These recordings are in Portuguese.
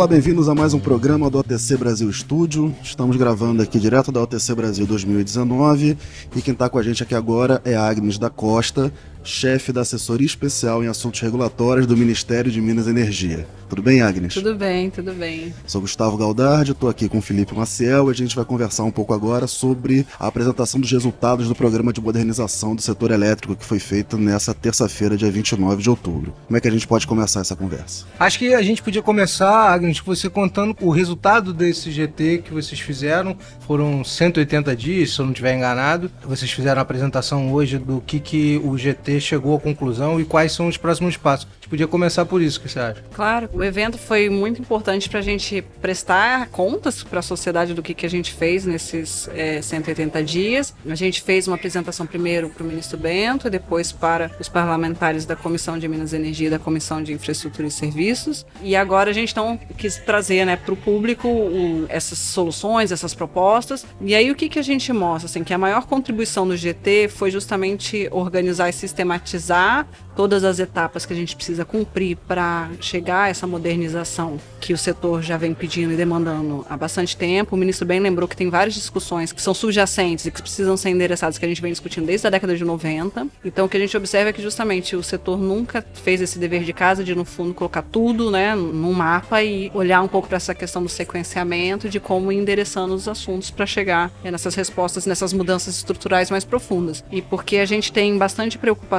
Olá, bem-vindos a mais um programa do OTC Brasil Estúdio. Estamos gravando aqui direto da OTC Brasil 2019 e quem está com a gente aqui agora é Agnes da Costa, chefe da assessoria especial em assuntos regulatórios do Ministério de Minas e Energia. Tudo bem, Agnes? Tudo bem, tudo bem. Sou Gustavo Galdardi, estou aqui com o Felipe Maciel e a gente vai conversar um pouco agora sobre a apresentação dos resultados do programa de modernização do setor elétrico que foi feito nessa terça-feira, dia 29 de outubro. Como é que a gente pode começar essa conversa? Acho que a gente podia começar, Agnes, com você contando o resultado desse GT que vocês fizeram. Foram 180 dias, se eu não estiver enganado. Vocês fizeram a apresentação hoje do que, que o GT chegou à conclusão e quais são os próximos passos. A gente podia começar por isso, o que você acha? Claro, o evento foi muito importante para a gente prestar contas para a sociedade do que, que a gente fez nesses é, 180 dias. A gente fez uma apresentação primeiro para o ministro Bento e depois para os parlamentares da Comissão de Minas e Energia e da Comissão de Infraestrutura e Serviços. E agora a gente então quis trazer né, para o público o, essas soluções, essas propostas. E aí o que, que a gente mostra? Assim, que a maior contribuição do GT foi justamente organizar e sistematizar todas as etapas que a gente precisa cumprir para chegar a essa modernização que o setor já vem pedindo e demandando há bastante tempo. O ministro bem lembrou que tem várias discussões que são subjacentes e que precisam ser endereçadas, que a gente vem discutindo desde a década de 90. Então, o que a gente observa é que justamente o setor nunca fez esse dever de casa de, no fundo, colocar tudo né, num mapa e olhar um pouco para essa questão do sequenciamento, de como ir endereçando os assuntos para chegar é, nessas respostas, nessas mudanças estruturais mais profundas. E porque a gente tem bastante preocupação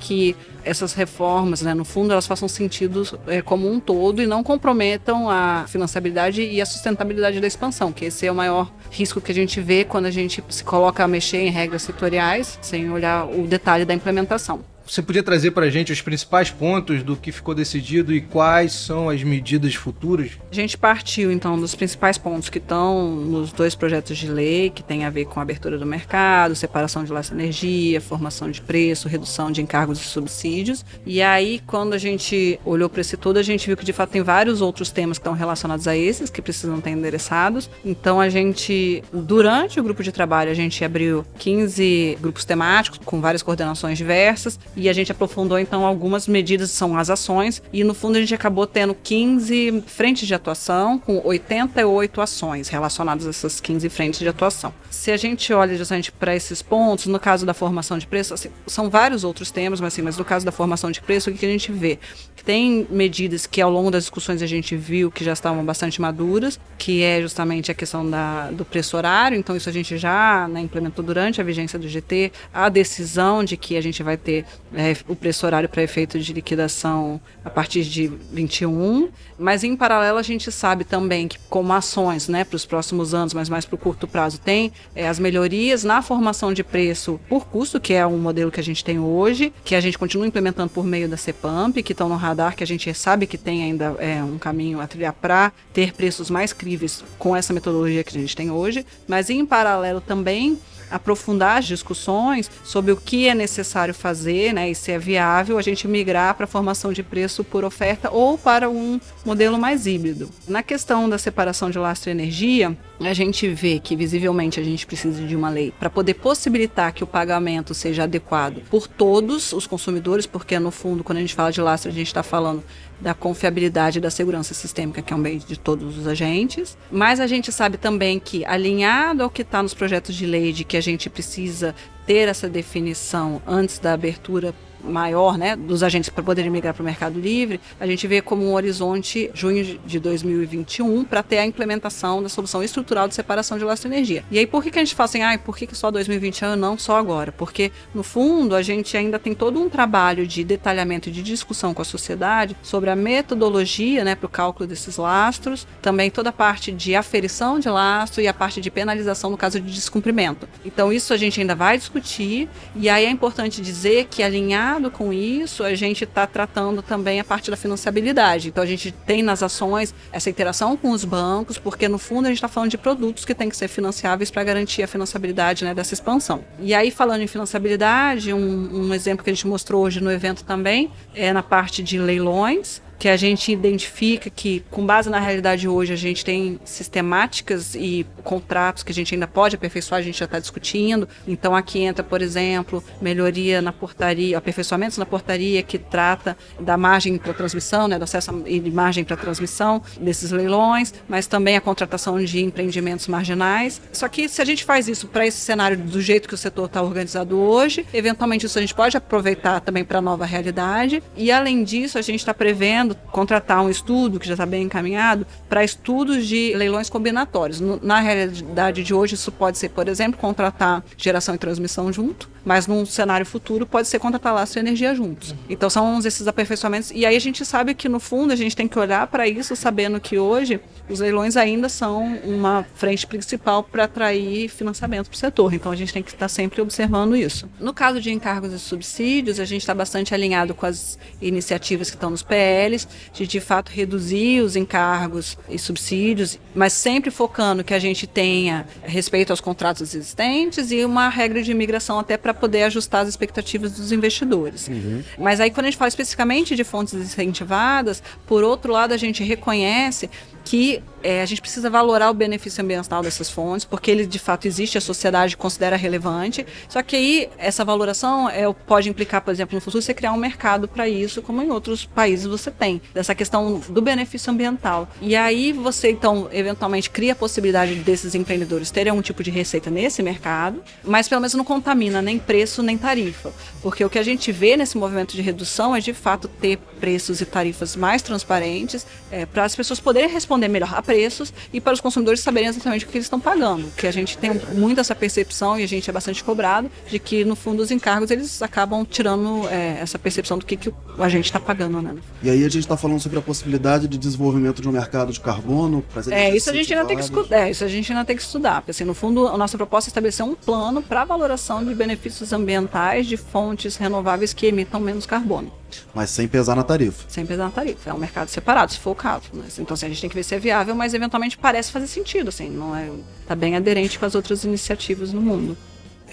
que essas reformas, né, no fundo, elas façam sentido é, como um todo e não comprometam a financiabilidade e a sustentabilidade da expansão, que esse é o maior risco que a gente vê quando a gente se coloca a mexer em regras setoriais sem olhar o detalhe da implementação. Você podia trazer para a gente os principais pontos do que ficou decidido e quais são as medidas futuras? A gente partiu então dos principais pontos que estão nos dois projetos de lei, que tem a ver com a abertura do mercado, separação de laço energia, formação de preço, redução de encargos e subsídios. E aí, quando a gente olhou para esse todo, a gente viu que de fato tem vários outros temas que estão relacionados a esses, que precisam ter endereçados. Então, a gente, durante o grupo de trabalho, a gente abriu 15 grupos temáticos com várias coordenações diversas e a gente aprofundou então algumas medidas, são as ações, e no fundo a gente acabou tendo 15 frentes de atuação, com 88 ações relacionadas a essas 15 frentes de atuação. Se a gente olha justamente para esses pontos, no caso da formação de preço, assim, são vários outros temas, mas, assim, mas no caso da formação de preço, o que a gente vê? Tem medidas que ao longo das discussões a gente viu que já estavam bastante maduras, que é justamente a questão da, do preço horário, então isso a gente já né, implementou durante a vigência do GT, a decisão de que a gente vai ter é, o preço horário para efeito de liquidação a partir de 21, mas em paralelo a gente sabe também que como ações né, para os próximos anos, mas mais para o curto prazo, tem é, as melhorias na formação de preço por custo, que é um modelo que a gente tem hoje, que a gente continua implementando por meio da CEPAMP, que estão no radar, que a gente sabe que tem ainda é, um caminho a trilhar para ter preços mais críveis com essa metodologia que a gente tem hoje, mas em paralelo também aprofundar as discussões sobre o que é necessário fazer né, e se é viável a gente migrar para a formação de preço por oferta ou para um modelo mais híbrido. Na questão da separação de lastro e energia, a gente vê que visivelmente a gente precisa de uma lei para poder possibilitar que o pagamento seja adequado por todos os consumidores, porque no fundo, quando a gente fala de lastro, a gente está falando da confiabilidade da segurança sistêmica, que é um bem de todos os agentes. Mas a gente sabe também que, alinhado ao que está nos projetos de lei, de que a gente precisa ter essa definição antes da abertura maior né, dos agentes para poderem migrar para o mercado livre, a gente vê como um horizonte junho de 2021 para ter a implementação da solução estrutural de separação de lastro energia. E aí por que, que a gente fala assim, ah, por que, que só 2021 não só agora? Porque no fundo a gente ainda tem todo um trabalho de detalhamento e de discussão com a sociedade sobre a metodologia né, para o cálculo desses lastros, também toda a parte de aferição de lastro e a parte de penalização no caso de descumprimento. Então isso a gente ainda vai discutir e aí é importante dizer que alinhar Alinhado com isso, a gente está tratando também a parte da financiabilidade. Então, a gente tem nas ações essa interação com os bancos, porque no fundo a gente está falando de produtos que têm que ser financiáveis para garantir a financiabilidade né, dessa expansão. E aí, falando em financiabilidade, um, um exemplo que a gente mostrou hoje no evento também é na parte de leilões que a gente identifica que, com base na realidade hoje, a gente tem sistemáticas e contratos que a gente ainda pode aperfeiçoar, a gente já está discutindo. Então, aqui entra, por exemplo, melhoria na portaria, aperfeiçoamentos na portaria que trata da margem para transmissão, né, do acesso e margem para transmissão desses leilões, mas também a contratação de empreendimentos marginais. Só que se a gente faz isso para esse cenário do jeito que o setor está organizado hoje, eventualmente isso a gente pode aproveitar também para a nova realidade. E além disso, a gente está prevendo contratar um estudo que já está bem encaminhado para estudos de leilões combinatórios. Na realidade de hoje, isso pode ser, por exemplo, contratar geração e transmissão junto, mas num cenário futuro pode ser contratar laço e energia juntos. Então são esses aperfeiçoamentos. E aí a gente sabe que no fundo a gente tem que olhar para isso sabendo que hoje os leilões ainda são uma frente principal para atrair financiamento para o setor. Então a gente tem que estar sempre observando isso. No caso de encargos e subsídios, a gente está bastante alinhado com as iniciativas que estão nos PLs, de de fato reduzir os encargos e subsídios, mas sempre focando que a gente tenha respeito aos contratos existentes e uma regra de imigração até para poder ajustar as expectativas dos investidores. Uhum. Mas aí quando a gente fala especificamente de fontes incentivadas, por outro lado a gente reconhece que é, a gente precisa valorar o benefício ambiental dessas fontes, porque ele de fato existe, a sociedade considera relevante. Só que aí essa valoração é, pode implicar, por exemplo, no futuro você criar um mercado para isso, como em outros países você tem, dessa questão do benefício ambiental. E aí você então eventualmente cria a possibilidade desses empreendedores terem algum tipo de receita nesse mercado, mas pelo menos não contamina nem preço nem tarifa, porque o que a gente vê nesse movimento de redução é de fato ter preços e tarifas mais transparentes é, para as pessoas poderem responder melhor preços e para os consumidores saberem exatamente o que eles estão pagando. Que a gente tem muito essa percepção e a gente é bastante cobrado de que no fundo os encargos eles acabam tirando é, essa percepção do que, que a gente está pagando, né? E aí a gente está falando sobre a possibilidade de desenvolvimento de um mercado de carbono. É isso a gente ainda tem que estudar. É, isso a gente ainda tem que estudar. Porque assim, no fundo a nossa proposta é estabelecer um plano para valoração de benefícios ambientais de fontes renováveis que emitam menos carbono. Mas sem pesar na tarifa. Sem pesar na tarifa. É um mercado separado, se for o caso. Né? Então, assim, a gente tem que ver se é viável, mas eventualmente parece fazer sentido, assim, não é. Tá bem aderente com as outras iniciativas no mundo.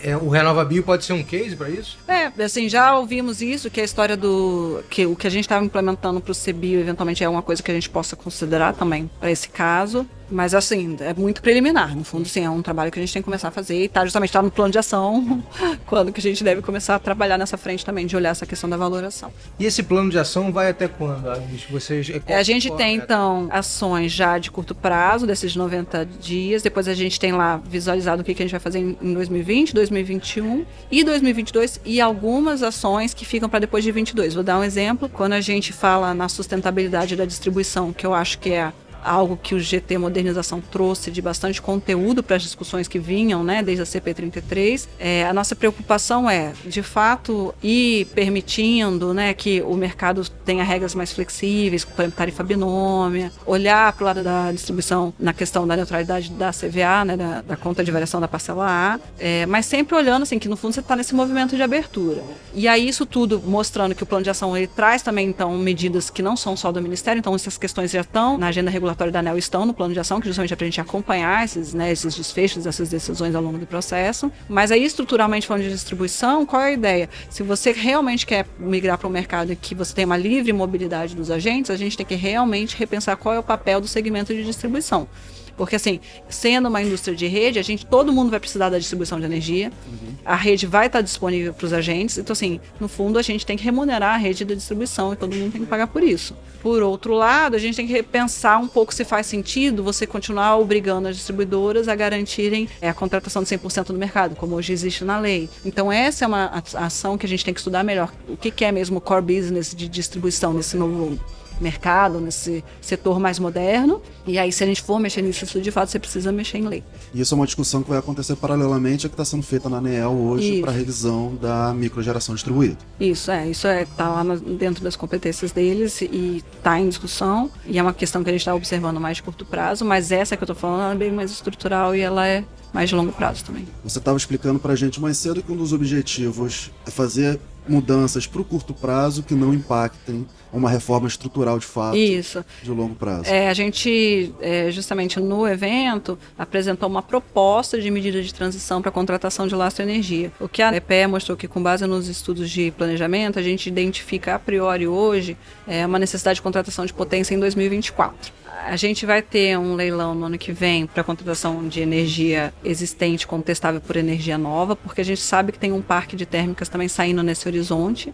É, o Renova Bio pode ser um case para isso? É, assim, já ouvimos isso, que a história do. que o que a gente estava implementando para o CBio eventualmente é uma coisa que a gente possa considerar também para esse caso. Mas assim, é muito preliminar. No fundo, sim, é um trabalho que a gente tem que começar a fazer e tá justamente tá no plano de ação quando que a gente deve começar a trabalhar nessa frente também, de olhar essa questão da valoração. E esse plano de ação vai até quando? Vocês, é, a gente tem, então, ações já de curto prazo, desses 90 dias. Depois a gente tem lá visualizado o que, que a gente vai fazer em 2020, 2021 e 2022 e algumas ações que ficam para depois de 22. Vou dar um exemplo. Quando a gente fala na sustentabilidade da distribuição, que eu acho que é algo que o GT Modernização trouxe de bastante conteúdo para as discussões que vinham, né, desde a CP33. É, a nossa preocupação é, de fato, ir permitindo, né, que o mercado tenha regras mais flexíveis, tarifa binômia, olhar para o lado da distribuição na questão da neutralidade da CVA, né, da, da conta de variação da parcela A, é, mas sempre olhando assim que no fundo você está nesse movimento de abertura. E aí isso tudo mostrando que o plano de ação ele traz também então medidas que não são só do Ministério, então essas questões já estão na agenda regulatória da ANEL estão no plano de ação, que justamente é para a gente acompanhar esses, né, esses desfechos, essas decisões ao longo do processo. Mas aí, estruturalmente falando de distribuição, qual é a ideia? Se você realmente quer migrar para um mercado que você tem uma livre mobilidade dos agentes, a gente tem que realmente repensar qual é o papel do segmento de distribuição. Porque, assim, sendo uma indústria de rede, a gente, todo mundo vai precisar da distribuição de energia, uhum. a rede vai estar disponível para os agentes. Então, assim, no fundo, a gente tem que remunerar a rede da distribuição e todo mundo tem que pagar por isso. Por outro lado, a gente tem que repensar um pouco se faz sentido você continuar obrigando as distribuidoras a garantirem é, a contratação de 100% do mercado, como hoje existe na lei. Então, essa é uma ação que a gente tem que estudar melhor. O que, que é mesmo o core business de distribuição nesse novo mercado, nesse setor mais moderno. E aí, se a gente for mexer nisso, de fato, você precisa mexer em lei. E isso é uma discussão que vai acontecer paralelamente a que está sendo feita na ANEEL hoje para a revisão da microgeração distribuída. Isso, é. Isso é, está lá no, dentro das competências deles e está em discussão. E é uma questão que a gente está observando mais de curto prazo, mas essa que eu estou falando é bem mais estrutural e ela é mais de longo prazo também. Você estava explicando para a gente mais cedo que um dos objetivos é fazer mudanças para o curto prazo que não impactem uma reforma estrutural de fato Isso. de longo prazo. É, a gente, é, justamente no evento, apresentou uma proposta de medida de transição para a contratação de lastro energia. O que a EPE mostrou que, com base nos estudos de planejamento, a gente identifica a priori hoje é, uma necessidade de contratação de potência em 2024. A gente vai ter um leilão no ano que vem para contratação de energia existente contestável por energia nova, porque a gente sabe que tem um parque de térmicas também saindo nesse horizonte.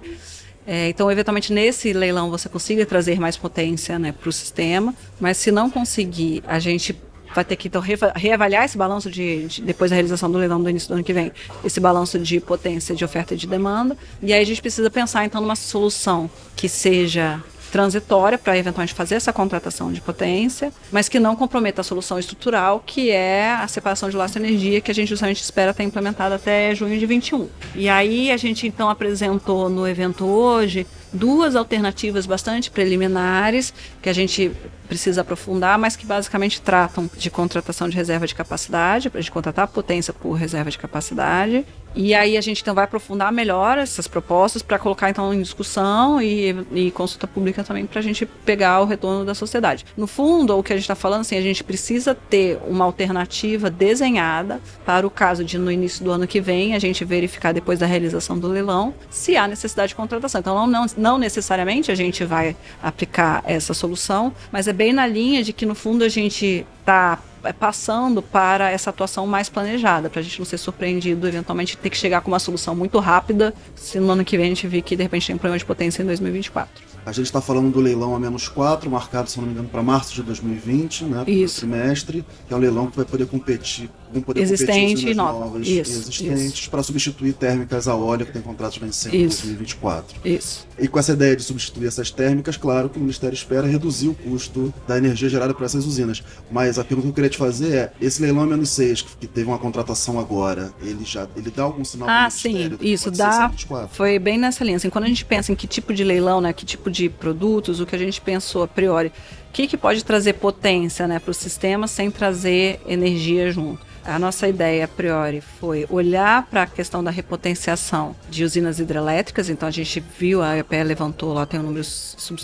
É, então, eventualmente, nesse leilão você consiga trazer mais potência né, para o sistema, mas se não conseguir, a gente vai ter que então, reavaliar esse balanço de, de, depois da realização do leilão do início do ano que vem, esse balanço de potência de oferta e de demanda. E aí a gente precisa pensar então numa solução que seja transitória para eventualmente fazer essa contratação de potência, mas que não comprometa a solução estrutural, que é a separação de de energia, que a gente justamente espera ter implementada até junho de 21. E aí a gente então apresentou no evento hoje duas alternativas bastante preliminares que a gente precisa aprofundar, mas que basicamente tratam de contratação de reserva de capacidade, para gente contratar potência por reserva de capacidade. E aí a gente então vai aprofundar melhor essas propostas para colocar então em discussão e, e consulta pública também para a gente pegar o retorno da sociedade. No fundo, o que a gente está falando assim, a gente precisa ter uma alternativa desenhada para o caso de no início do ano que vem a gente verificar depois da realização do leilão se há necessidade de contratação. Então não, não, não necessariamente a gente vai aplicar essa solução, mas é bem na linha de que no fundo a gente está é, passando para essa atuação mais planejada, para a gente não ser surpreendido, eventualmente ter que chegar com uma solução muito rápida, se no ano que vem a gente vir que de repente tem um problema de potência em 2024. A gente está falando do leilão a menos 4, marcado, se não me engano, para março de 2020, né? Isso. trimestre, que é um leilão que vai poder competir, vão poder Existente competir e nova. novas Isso, existentes para substituir térmicas a óleo que tem contratos vencendo em 2024. Isso. E com essa ideia de substituir essas térmicas, claro que o Ministério espera reduzir o custo da energia gerada por essas usinas. Mas a pergunta que eu queria te fazer é, esse leilão menos 6, que teve uma contratação agora, ele já ele dá algum sinal Ah, sim, isso dá. Foi bem nessa linha. Assim, quando a gente pensa em que tipo de leilão, né, que tipo de produtos, o que a gente pensou a priori, que, que pode trazer potência né, para o sistema sem trazer energia junto. A nossa ideia a priori foi olhar para a questão da repotenciação de usinas hidrelétricas. Então a gente viu, a EPE levantou lá, tem um número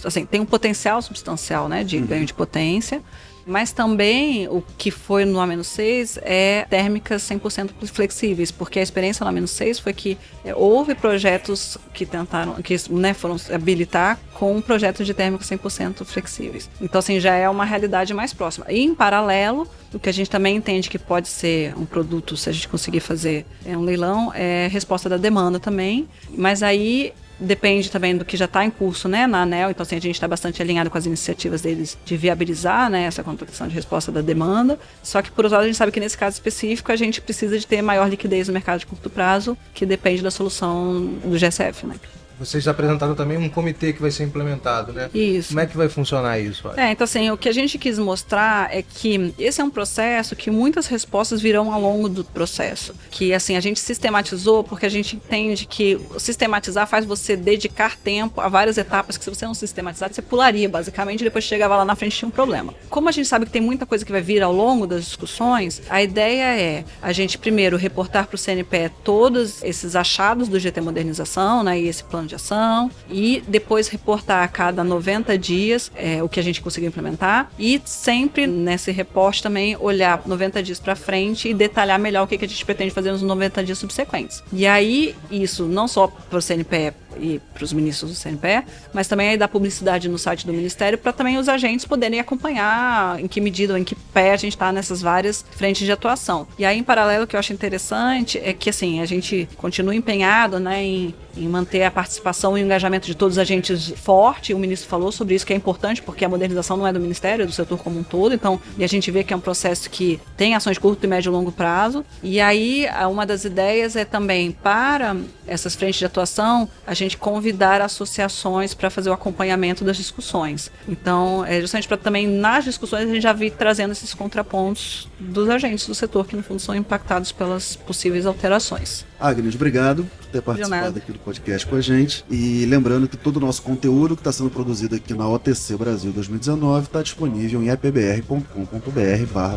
assim, tem um potencial substancial né, de uhum. ganho de potência. Mas também o que foi no A-6 é térmicas 100% flexíveis, porque a experiência no A-6 foi que é, houve projetos que tentaram, que né, foram habilitar com projetos de térmicas 100% flexíveis. Então, assim, já é uma realidade mais próxima. E, em paralelo, o que a gente também entende que pode ser um produto, se a gente conseguir fazer é um leilão, é resposta da demanda também. Mas aí depende também do que já está em curso né, na ANEL, então assim, a gente está bastante alinhado com as iniciativas deles de viabilizar né, essa contratação de resposta da demanda. Só que, por outro lado, a gente sabe que nesse caso específico a gente precisa de ter maior liquidez no mercado de curto prazo, que depende da solução do GSF. Né? Vocês apresentaram também um comitê que vai ser implementado, né? Isso. Como é que vai funcionar isso? É, então assim, o que a gente quis mostrar é que esse é um processo que muitas respostas virão ao longo do processo. Que assim, a gente sistematizou porque a gente entende que sistematizar faz você dedicar tempo a várias etapas que se você não sistematizar, você pularia basicamente e depois chegava lá na frente e tinha um problema. Como a gente sabe que tem muita coisa que vai vir ao longo das discussões, a ideia é a gente primeiro reportar para o CNPE todos esses achados do GT Modernização, né, e esse plano de ação e depois reportar a cada 90 dias é, o que a gente conseguiu implementar e sempre nesse reporte também olhar 90 dias para frente e detalhar melhor o que, que a gente pretende fazer nos 90 dias subsequentes. E aí, isso não só para o CNPE e para os ministros do CNPE, mas também aí da publicidade no site do Ministério para também os agentes poderem acompanhar em que medida ou em que pé a gente está nessas várias frentes de atuação. E aí, em paralelo, o que eu acho interessante é que assim, a gente continua empenhado né, em, em manter a participação e o engajamento de todos os agentes forte. O ministro falou sobre isso, que é importante, porque a modernização não é do Ministério, é do setor como um todo. Então, e a gente vê que é um processo que tem ações curto, médio e longo prazo. E aí, uma das ideias é também para essas frentes de atuação, a gente gente convidar associações para fazer o acompanhamento das discussões. Então, é justamente para também nas discussões a gente já vir trazendo esses contrapontos dos agentes do setor que no fundo são impactados pelas possíveis alterações. Agnes, obrigado por ter participado aqui do podcast com a gente. E lembrando que todo o nosso conteúdo que está sendo produzido aqui na OTC Brasil 2019 está disponível em ipbr.com.br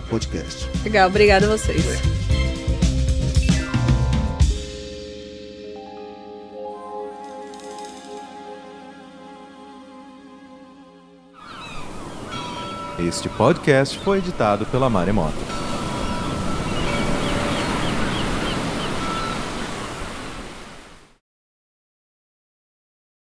podcast. Legal, obrigado a vocês. É. Este podcast foi editado pela Maremoto.